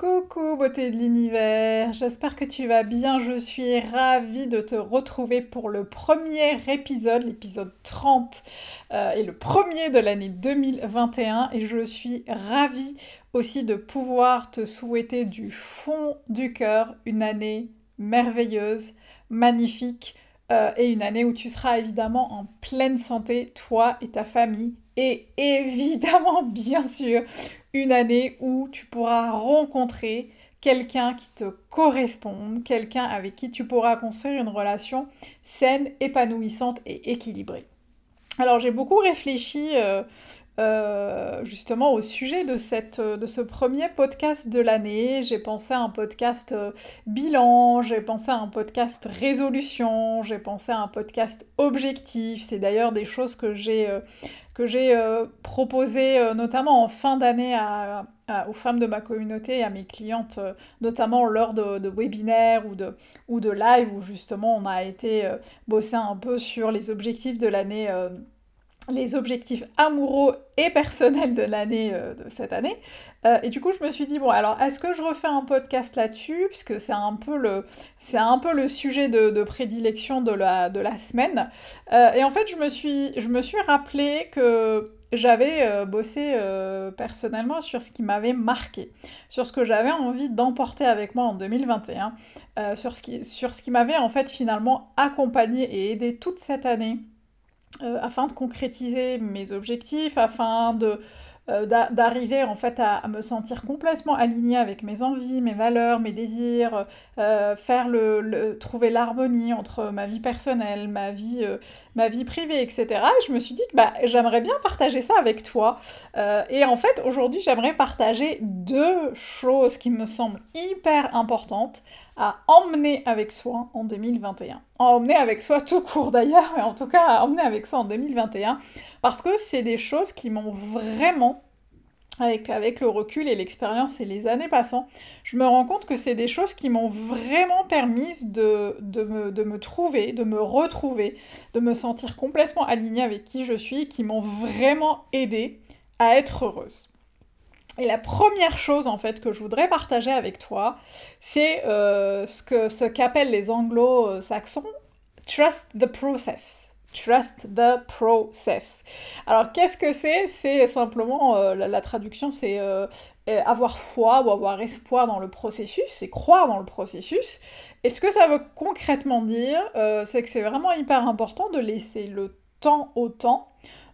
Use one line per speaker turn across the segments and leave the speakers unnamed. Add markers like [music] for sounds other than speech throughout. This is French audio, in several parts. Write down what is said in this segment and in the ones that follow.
Coucou beauté de l'univers, j'espère que tu vas bien, je suis ravie de te retrouver pour le premier épisode, l'épisode 30 euh, et le premier de l'année 2021 et je suis ravie aussi de pouvoir te souhaiter du fond du cœur une année merveilleuse, magnifique euh, et une année où tu seras évidemment en pleine santé, toi et ta famille et évidemment, [laughs] bien sûr, une année où tu pourras rencontrer quelqu'un qui te corresponde, quelqu'un avec qui tu pourras construire une relation saine, épanouissante et équilibrée. Alors j'ai beaucoup réfléchi euh, euh, justement au sujet de, cette, ce premier podcast de l'année. J'ai pensé à un podcast euh, bilan, j'ai pensé à un podcast résolution, j'ai pensé à un podcast objectif. C'est d'ailleurs des choses que j'ai euh, euh, notamment en fin d'année aux femmes de ma communauté et à mes clientes, notamment lors de, webinaires ou de, ou live où justement on a été bosser un peu sur les objectifs de l'année les objectifs amoureux et personnels de l'année euh, de cette année. Euh, et du coup, je me suis dit bon, alors est-ce que je refais un podcast là-dessus? Puisque c'est un peu le c'est un peu le sujet de, prédilection de la de la semaine. Euh, et en fait, je me suis je me suis rappelé que j'avais bossé personnellement sur ce qui m'avait marqué, sur ce que j'avais envie d'emporter avec moi en 2021, sur ce qui, sur ce qui m'avait en fait finalement accompagné et aidé toute cette année afin de concrétiser mes objectifs, afin de euh, d'arriver en fait à, me sentir complètement alignée avec mes envies, mes valeurs, mes désirs, euh, faire le, trouver l'harmonie entre ma vie personnelle, ma vie, euh, ma vie privée, etc. Et je me suis dit que bah, j'aimerais bien partager ça avec toi. et en fait, aujourd'hui, j'aimerais partager deux choses qui me semblent hyper importantes à emmener avec soi en 2021. emmener avec soi tout court d'ailleurs, mais en tout cas à emmener avec soi en 2021, parce que c'est des choses qui m'ont vraiment avec, le recul et l'expérience et les années passant, je me rends compte que c'est des choses qui m'ont vraiment permis de, me, trouver, de me retrouver, de me sentir complètement alignée avec qui je suis, qui m'ont vraiment aidé à être heureuse. Et la première chose en fait que je voudrais partager avec toi, c'est euh, ce que ce qu'appellent les anglo-saxons trust the process. Trust the process. Alors qu'est-ce que c'est? C'est simplement euh, la, traduction, c'est euh, avoir foi ou avoir espoir dans le processus, c'est croire dans le processus. Et ce que ça veut concrètement dire, c'est que c'est vraiment hyper important de laisser le temps au temps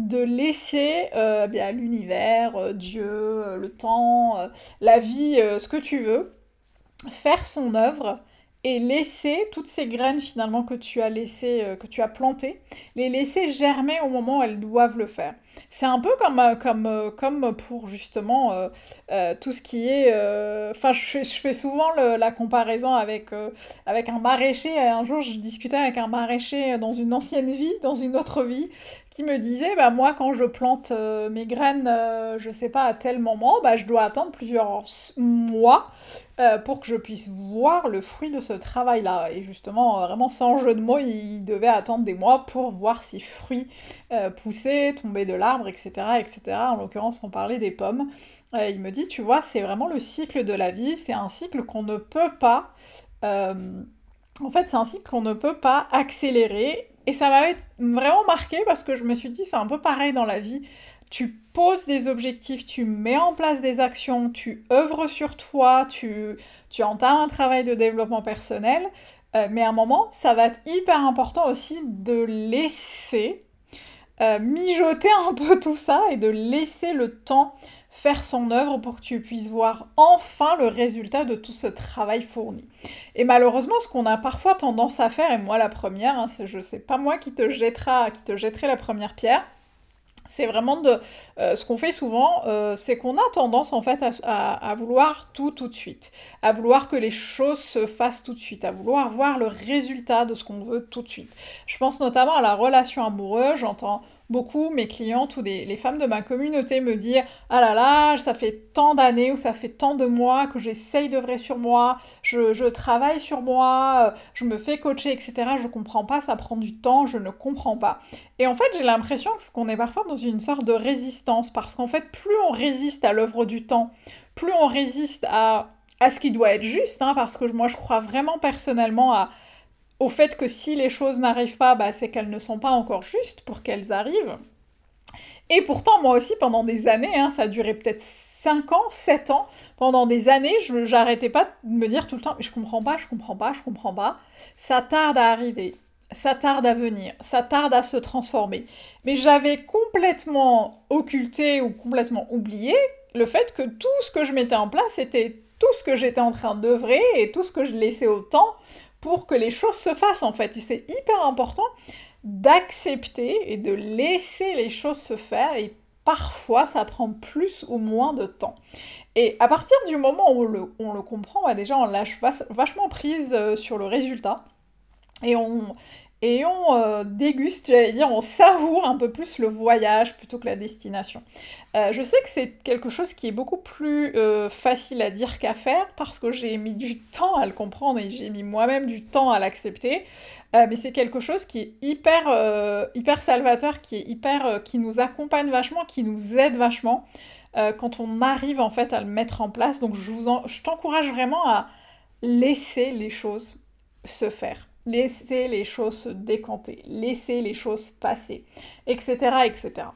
de laisser euh, bien l'univers, euh, Dieu, euh, le temps, la vie, ce que tu veux, faire son œuvre et laisser toutes ces graines finalement que tu as laissé, que tu as plantées, les laisser germer au moment où elles doivent le faire. C'est un peu comme, comme, comme pour justement tout ce qui est... Enfin, je, fais souvent la comparaison avec, avec un maraîcher. Un jour, je discutais avec un maraîcher dans une ancienne vie, dans une autre vie, me disait bah moi quand je plante euh, mes graines euh, je sais pas à tel moment bah je dois attendre plusieurs mois euh, pour que je puisse voir le fruit de ce travail là et justement vraiment sans jeu de mots il devait attendre des mois pour voir si fruits poussaient tomber de l'arbre etc etc en l'occurrence on parlait des pommes. Il me dit tu vois c'est vraiment le cycle de la vie c'est un cycle qu'on ne peut pas en fait, c'est un cycle qu'on ne peut pas accélérer et ça m'avait vraiment marqué parce que je me suis dit, c'est un peu pareil dans la vie. Tu poses des objectifs, tu mets en place des actions, tu œuvres sur toi, tu, tu entames un travail de développement personnel. Euh, mais à un moment, ça va être hyper important aussi de laisser euh, mijoter un peu tout ça et de laisser le temps faire son œuvre pour que tu puisses voir enfin le résultat de tout ce travail fourni. Et malheureusement, ce qu'on a parfois tendance à faire, et moi la première, hein, je sais pas moi qui te jettera, qui te jetterai la première pierre, c'est vraiment de euh, ce qu'on fait souvent, euh, c'est qu'on a tendance en fait à, vouloir tout tout de suite, à vouloir que les choses se fassent tout de suite, à vouloir voir le résultat de ce qu'on veut tout de suite. Je pense notamment à la relation amoureuse, j'entends beaucoup mes clientes ou les femmes de ma communauté me dire Ah là là, ça fait tant d'années ou ça fait tant de mois que j'essaye d'œuvrer sur moi, je, travaille sur moi, je me fais coacher, etc. Je comprends pas, ça prend du temps, je ne comprends pas. Et en fait, j'ai l'impression qu'on est parfois dans une sorte de résistance parce qu'en fait, plus on résiste à l'œuvre du temps, plus on résiste à, à ce qui doit être juste, hein, parce que moi je crois vraiment personnellement à au fait que si les choses n'arrivent pas, bah, c'est qu'elles ne sont pas encore justes pour qu'elles arrivent. Et pourtant, moi aussi, pendant des années, hein, ça a duré peut-être 5 ans, 7 ans, pendant des années, je j'arrêtais pas de me dire tout le temps, mais je comprends pas, je comprends pas, je comprends pas. Ça tarde à arriver, ça tarde à venir, ça tarde à se transformer. Mais j'avais complètement occulté ou complètement oublié le fait que tout ce que je mettais en place était tout ce que j'étais en train d'œuvrer et tout ce que je laissais au temps pour que les choses se fassent en fait. Et c'est hyper important d'accepter et de laisser les choses se faire et parfois ça prend plus ou moins de temps. Et à partir du moment où on le, comprend, bah, déjà on lâche vachement prise euh, sur le résultat et on, et on euh, déguste, j'allais dire, on savoure un peu plus le voyage plutôt que la destination. Euh, je sais que c'est quelque chose qui est beaucoup plus euh, facile à dire qu'à faire parce que j'ai mis du temps à le comprendre et j'ai mis moi-même du temps à l'accepter. mais c'est quelque chose qui est hyper, hyper salvateur, qui est hyper, qui nous accompagne vachement, qui nous aide vachement quand on arrive en fait à le mettre en place. Donc je t'encourage vraiment à laisser les choses se faire laisser les choses se décanter, laisser les choses passer, etc. etc.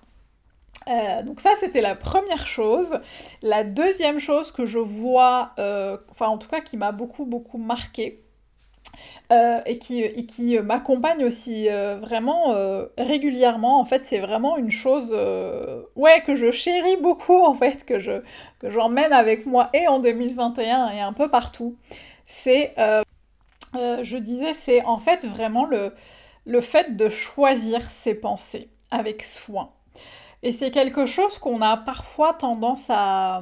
Euh, donc ça, c'était la première chose. La deuxième chose que je vois, euh, enfin en tout cas qui m'a beaucoup, beaucoup marqué, euh, et qui, qui m'accompagne aussi vraiment régulièrement. En fait, c'est vraiment une chose que je chéris beaucoup, en fait, que j'emmène avec moi et en 2021 et un peu partout. C'est euh, je disais, c'est en fait vraiment le, le fait de choisir ses pensées avec soin. Et c'est quelque chose qu'on a parfois tendance à,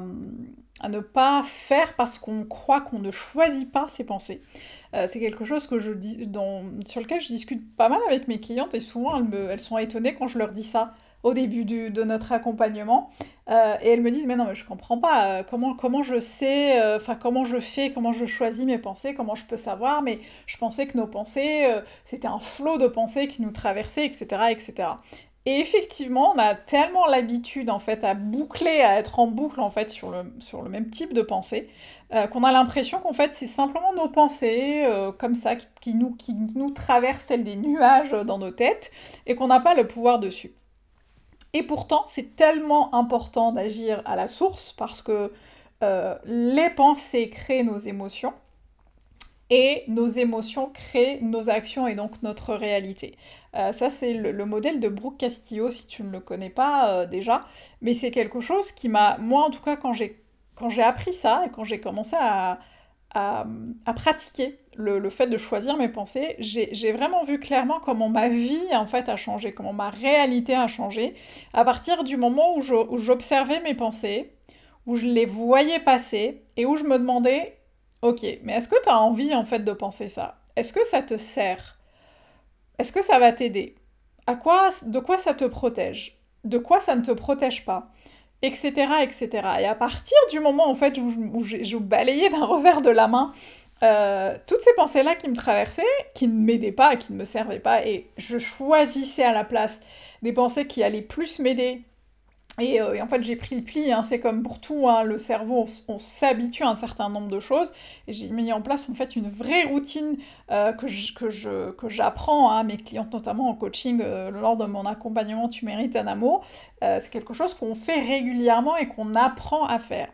à, ne pas faire parce qu'on croit qu'on ne choisit pas ses pensées. Euh, c'est quelque chose que je dis, sur lequel je discute pas mal avec mes clientes et souvent elles, elles sont étonnées quand je leur dis ça au début de notre accompagnement. Euh, et elles me disent, mais non, mais je comprends pas, euh, comment, comment je sais, euh, enfin, comment je fais, comment je choisis mes pensées, comment je peux savoir, mais je pensais que nos pensées, c'était un flot de pensées qui nous traversait, etc., etc. Et effectivement, on a tellement l'habitude, en fait, à boucler, à être en boucle, en fait, sur le, sur le même type de pensée, qu'on a l'impression qu'en fait, c'est simplement nos pensées, comme ça, qui, nous, qui nous traversent, celles des nuages dans nos têtes, et qu'on n'a pas le pouvoir dessus. Et pourtant, c'est tellement important d'agir à la source parce que euh, les pensées créent nos émotions et nos émotions créent nos actions et donc notre réalité. Euh, ça, c'est le, modèle de Brooke Castillo, si tu ne le connais pas euh, déjà, mais c'est quelque chose qui m'a, moi en tout cas, quand j'ai, appris ça et quand j'ai commencé à, pratiquer le, fait de choisir mes pensées, j'ai vraiment vu clairement comment ma vie en fait a changé, comment ma réalité a changé. À partir du moment où j'observais mes pensées, où je les voyais passer et où je me demandais, ok, mais est-ce que tu as envie en fait de penser ça? Est-ce que ça te sert? Est-ce que ça va t'aider? À quoi, de quoi ça te protège? De quoi ça ne te protège pas? Etc., etc. Et à partir du moment en fait où, je, balayais d'un [laughs] revers de la main euh, toutes ces pensées-là qui me traversaient, qui ne m'aidaient pas, qui ne me servaient pas, et je choisissais à la place des pensées qui allaient plus m'aider euh, et, en fait, j'ai pris le pli, hein, c'est comme pour tout, hein, le cerveau, on, s'habitue à un certain nombre de choses. Et j'ai mis en place en fait une vraie routine euh, que, j'apprends à mes clientes, notamment en coaching, euh, lors de mon accompagnement Tu mérites un amour. c'est quelque chose qu'on fait régulièrement et qu'on apprend à faire.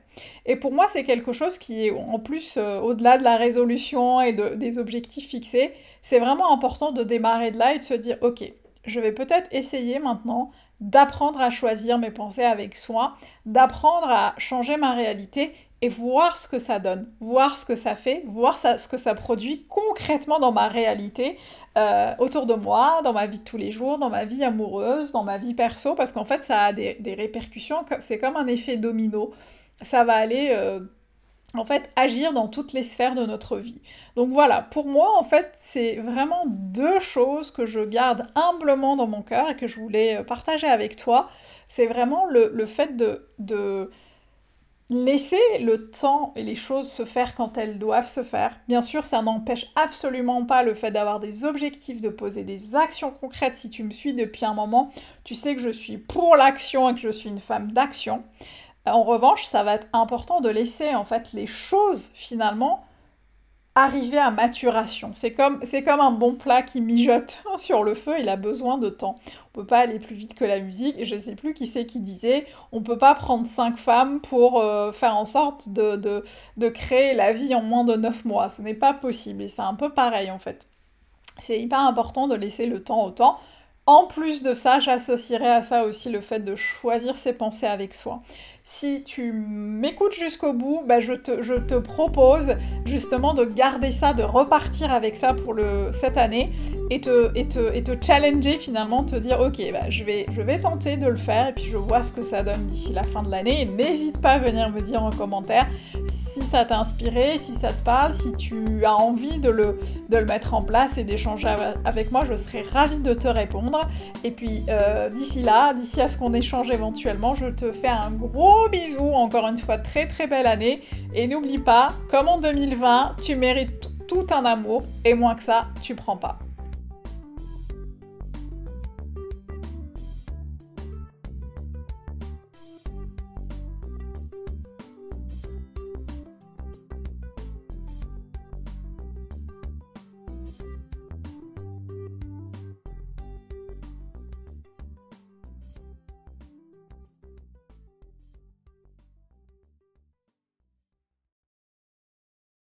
Et pour moi, c'est quelque chose qui est en plus, au-delà de la résolution et des objectifs fixés, c'est vraiment important de démarrer de là et de se dire, ok, je vais peut-être essayer maintenant d'apprendre à choisir mes pensées avec soin, d'apprendre à changer ma réalité et voir ce que ça donne, voir ce que ça fait, voir ce que ça produit concrètement dans ma réalité, euh, autour de moi, dans ma vie de tous les jours, dans ma vie amoureuse, dans ma vie perso, parce qu'en fait ça a des, répercussions, c'est comme un effet domino, ça va aller euh, en fait agir dans toutes les sphères de notre vie. Donc voilà, pour moi en fait c'est vraiment deux choses que je garde humblement dans mon cœur et que je voulais euh, partager avec toi. C'est vraiment le, fait de, de laisser le temps et les choses se faire quand elles doivent se faire. Bien sûr, ça n'empêche absolument pas le fait d'avoir des objectifs, de poser des actions concrètes. Si tu me suis depuis un moment, tu sais que je suis pour l'action et que je suis une femme d'action. En revanche, ça va être important de laisser en fait les choses finalement arriver à maturation. C'est comme, c'est comme un bon plat qui mijote [laughs] sur le feu, il a besoin de temps. On peut pas aller plus vite que la musique, je sais plus qui c'est qui disait, on peut pas prendre cinq femmes pour euh, faire en sorte de, de, de créer la vie en moins de neuf mois. Ce n'est pas possible, et c'est un peu pareil en fait. C'est hyper important de laisser le temps au temps. En plus de ça, j'associerai à ça aussi le fait de choisir ses pensées avec soi si tu m'écoutes jusqu'au bout, bah, je, te, propose justement de garder ça, de repartir avec ça pour cette année et te, challenger finalement, te dire ok, bah, je, vais, tenter de le faire et puis je vois ce que ça donne d'ici la fin de l'année. N'hésite pas à venir me dire en commentaire si ça t'a inspiré, si ça te parle, si tu as envie de le mettre en place et d'échanger avec moi, je serai ravie de te répondre. Et puis euh, d'ici là, d'ici à ce qu'on échange éventuellement, je te fais un gros bisous, encore une fois très très belle année. Et n'oublie pas, comme en 2020, tu mérites tout un amour et moins que ça, tu prends pas.